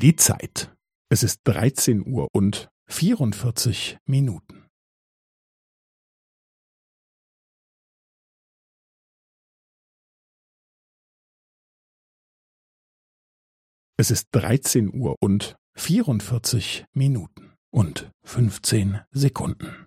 Die Zeit. Es ist 13 Uhr und 44 Minuten. Es ist 13 Uhr und 44 Minuten und 15 Sekunden.